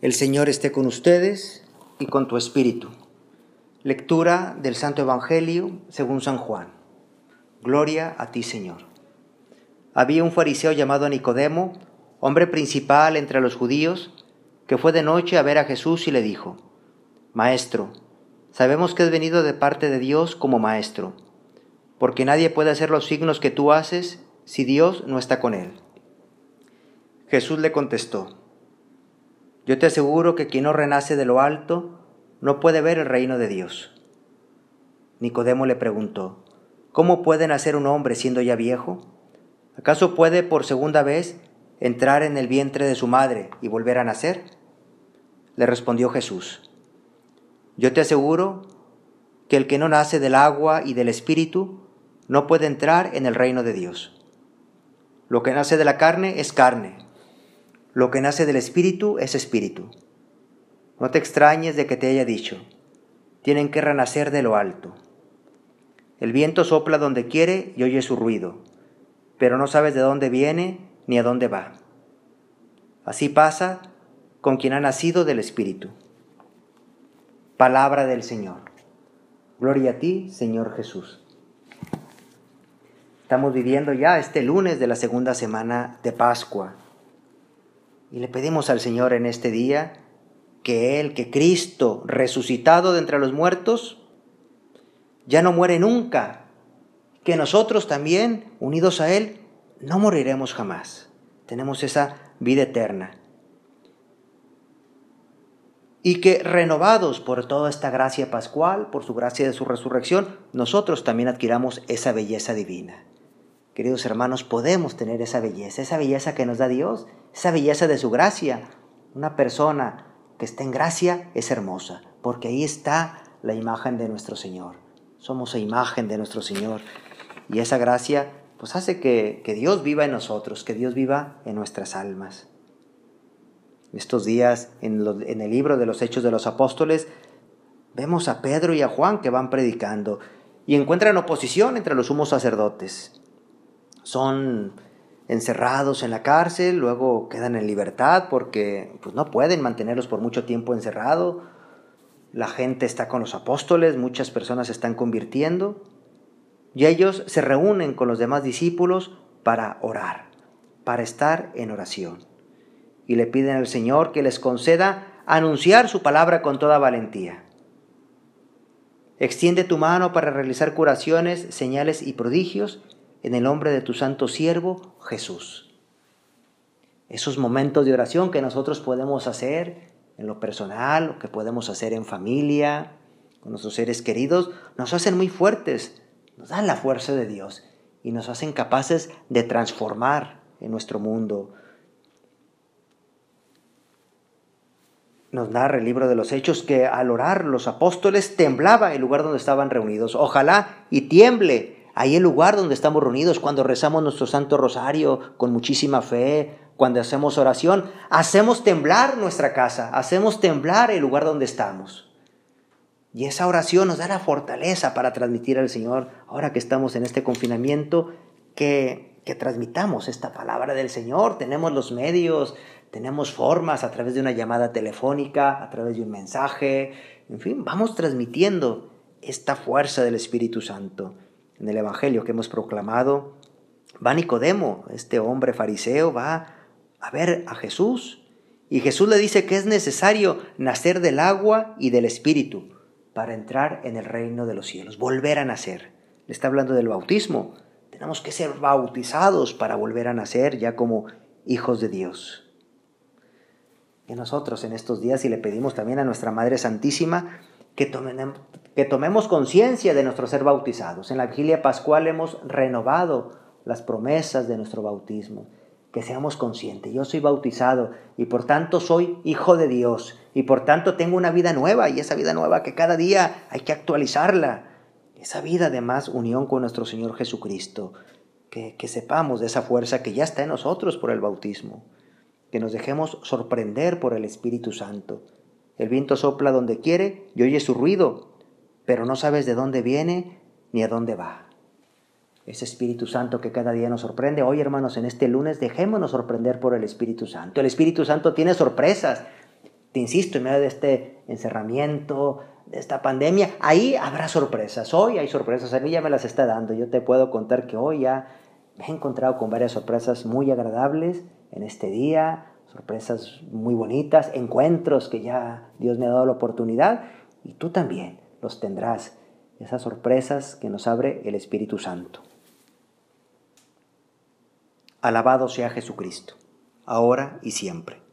El Señor esté con ustedes y con tu espíritu. Lectura del Santo Evangelio según San Juan. Gloria a ti, Señor. Había un fariseo llamado Nicodemo, hombre principal entre los judíos, que fue de noche a ver a Jesús y le dijo, Maestro, sabemos que has venido de parte de Dios como maestro, porque nadie puede hacer los signos que tú haces si Dios no está con él. Jesús le contestó, yo te aseguro que quien no renace de lo alto no puede ver el reino de Dios. Nicodemo le preguntó, ¿cómo puede nacer un hombre siendo ya viejo? ¿Acaso puede por segunda vez entrar en el vientre de su madre y volver a nacer? Le respondió Jesús, yo te aseguro que el que no nace del agua y del espíritu no puede entrar en el reino de Dios. Lo que nace de la carne es carne lo que nace del espíritu es espíritu. No te extrañes de que te haya dicho, tienen que renacer de lo alto. El viento sopla donde quiere y oye su ruido, pero no sabes de dónde viene ni a dónde va. Así pasa con quien ha nacido del Espíritu. Palabra del Señor. Gloria a ti, Señor Jesús. Estamos viviendo ya este lunes de la segunda semana de Pascua. Y le pedimos al Señor en este día que Él, que Cristo, resucitado de entre los muertos, ya no muere nunca, que nosotros también, unidos a Él, no moriremos jamás. Tenemos esa vida eterna. Y que renovados por toda esta gracia pascual, por su gracia de su resurrección, nosotros también adquiramos esa belleza divina. Queridos hermanos, podemos tener esa belleza, esa belleza que nos da Dios, esa belleza de su gracia. Una persona que está en gracia es hermosa, porque ahí está la imagen de nuestro Señor. Somos la imagen de nuestro Señor. Y esa gracia pues hace que, Dios viva en nosotros, que Dios viva en nuestras almas. Estos días en, en el libro de los Hechos de los Apóstoles vemos a Pedro y a Juan que van predicando y encuentran oposición entre los sumos sacerdotes son encerrados en la cárcel, luego quedan en libertad porque pues, no pueden mantenerlos por mucho tiempo encerrado. La gente está con los apóstoles, muchas personas se están convirtiendo y ellos se reúnen con los demás discípulos para orar, para estar en oración. Y le piden al Señor que les conceda anunciar su palabra con toda valentía. Extiende tu mano para realizar curaciones, señales y prodigios en el nombre de tu santo siervo Jesús. Esos momentos de oración que nosotros podemos hacer en lo personal, o que podemos hacer en familia, con nuestros seres queridos, nos hacen muy fuertes, nos dan la fuerza de Dios y nos hacen capaces de transformar en nuestro mundo. Nos narra el libro de los Hechos que al orar los apóstoles temblaba el lugar donde estaban reunidos. Ojalá y tiemble Ahí el lugar donde estamos reunidos, cuando rezamos nuestro Santo Rosario con muchísima fe, cuando hacemos oración, hacemos temblar nuestra casa, hacemos temblar el lugar donde estamos. Y esa oración nos da la fortaleza para transmitir al Señor, ahora que estamos en este confinamiento, que, que transmitamos esta palabra del Señor. Tenemos los medios, tenemos formas a través de una llamada telefónica, a través de un mensaje, en fin, vamos transmitiendo esta fuerza del Espíritu Santo en el Evangelio que hemos proclamado, va Nicodemo, este hombre fariseo, va a ver a Jesús. Y Jesús le dice que es necesario nacer del agua y del Espíritu para entrar en el reino de los cielos, volver a nacer. Le está hablando del bautismo. Tenemos que ser bautizados para volver a nacer ya como hijos de Dios. Y nosotros en estos días, y le pedimos también a nuestra Madre Santísima, que, que tomemos conciencia de nuestro ser bautizados. En la vigilia pascual hemos renovado las promesas de nuestro bautismo. Que seamos conscientes, yo soy bautizado y por tanto soy hijo de Dios y por tanto tengo una vida nueva y esa vida nueva que cada día hay que actualizarla. Esa vida de más unión con nuestro Señor Jesucristo. Que, que sepamos de esa fuerza que ya está en nosotros por el bautismo. Que nos dejemos sorprender por el Espíritu Santo el viento sopla donde quiere y oye su ruido, pero no sabes de dónde viene ni a dónde va. Ese Espíritu Santo que cada día nos sorprende. Hoy, hermanos, en este lunes dejémonos sorprender por el Espíritu Santo. El Espíritu Santo tiene sorpresas, te insisto, en medio de este encerramiento, de esta pandemia, ahí habrá sorpresas. Hoy hay sorpresas, a mí ya me las está dando. Yo te puedo contar que hoy ya me he encontrado con varias sorpresas muy agradables en este día, sorpresas muy bonitas, encuentros que ya Dios me ha dado la oportunidad y tú también los tendrás, esas sorpresas que nos abre el Espíritu Santo. Alabado sea Jesucristo, ahora y siempre.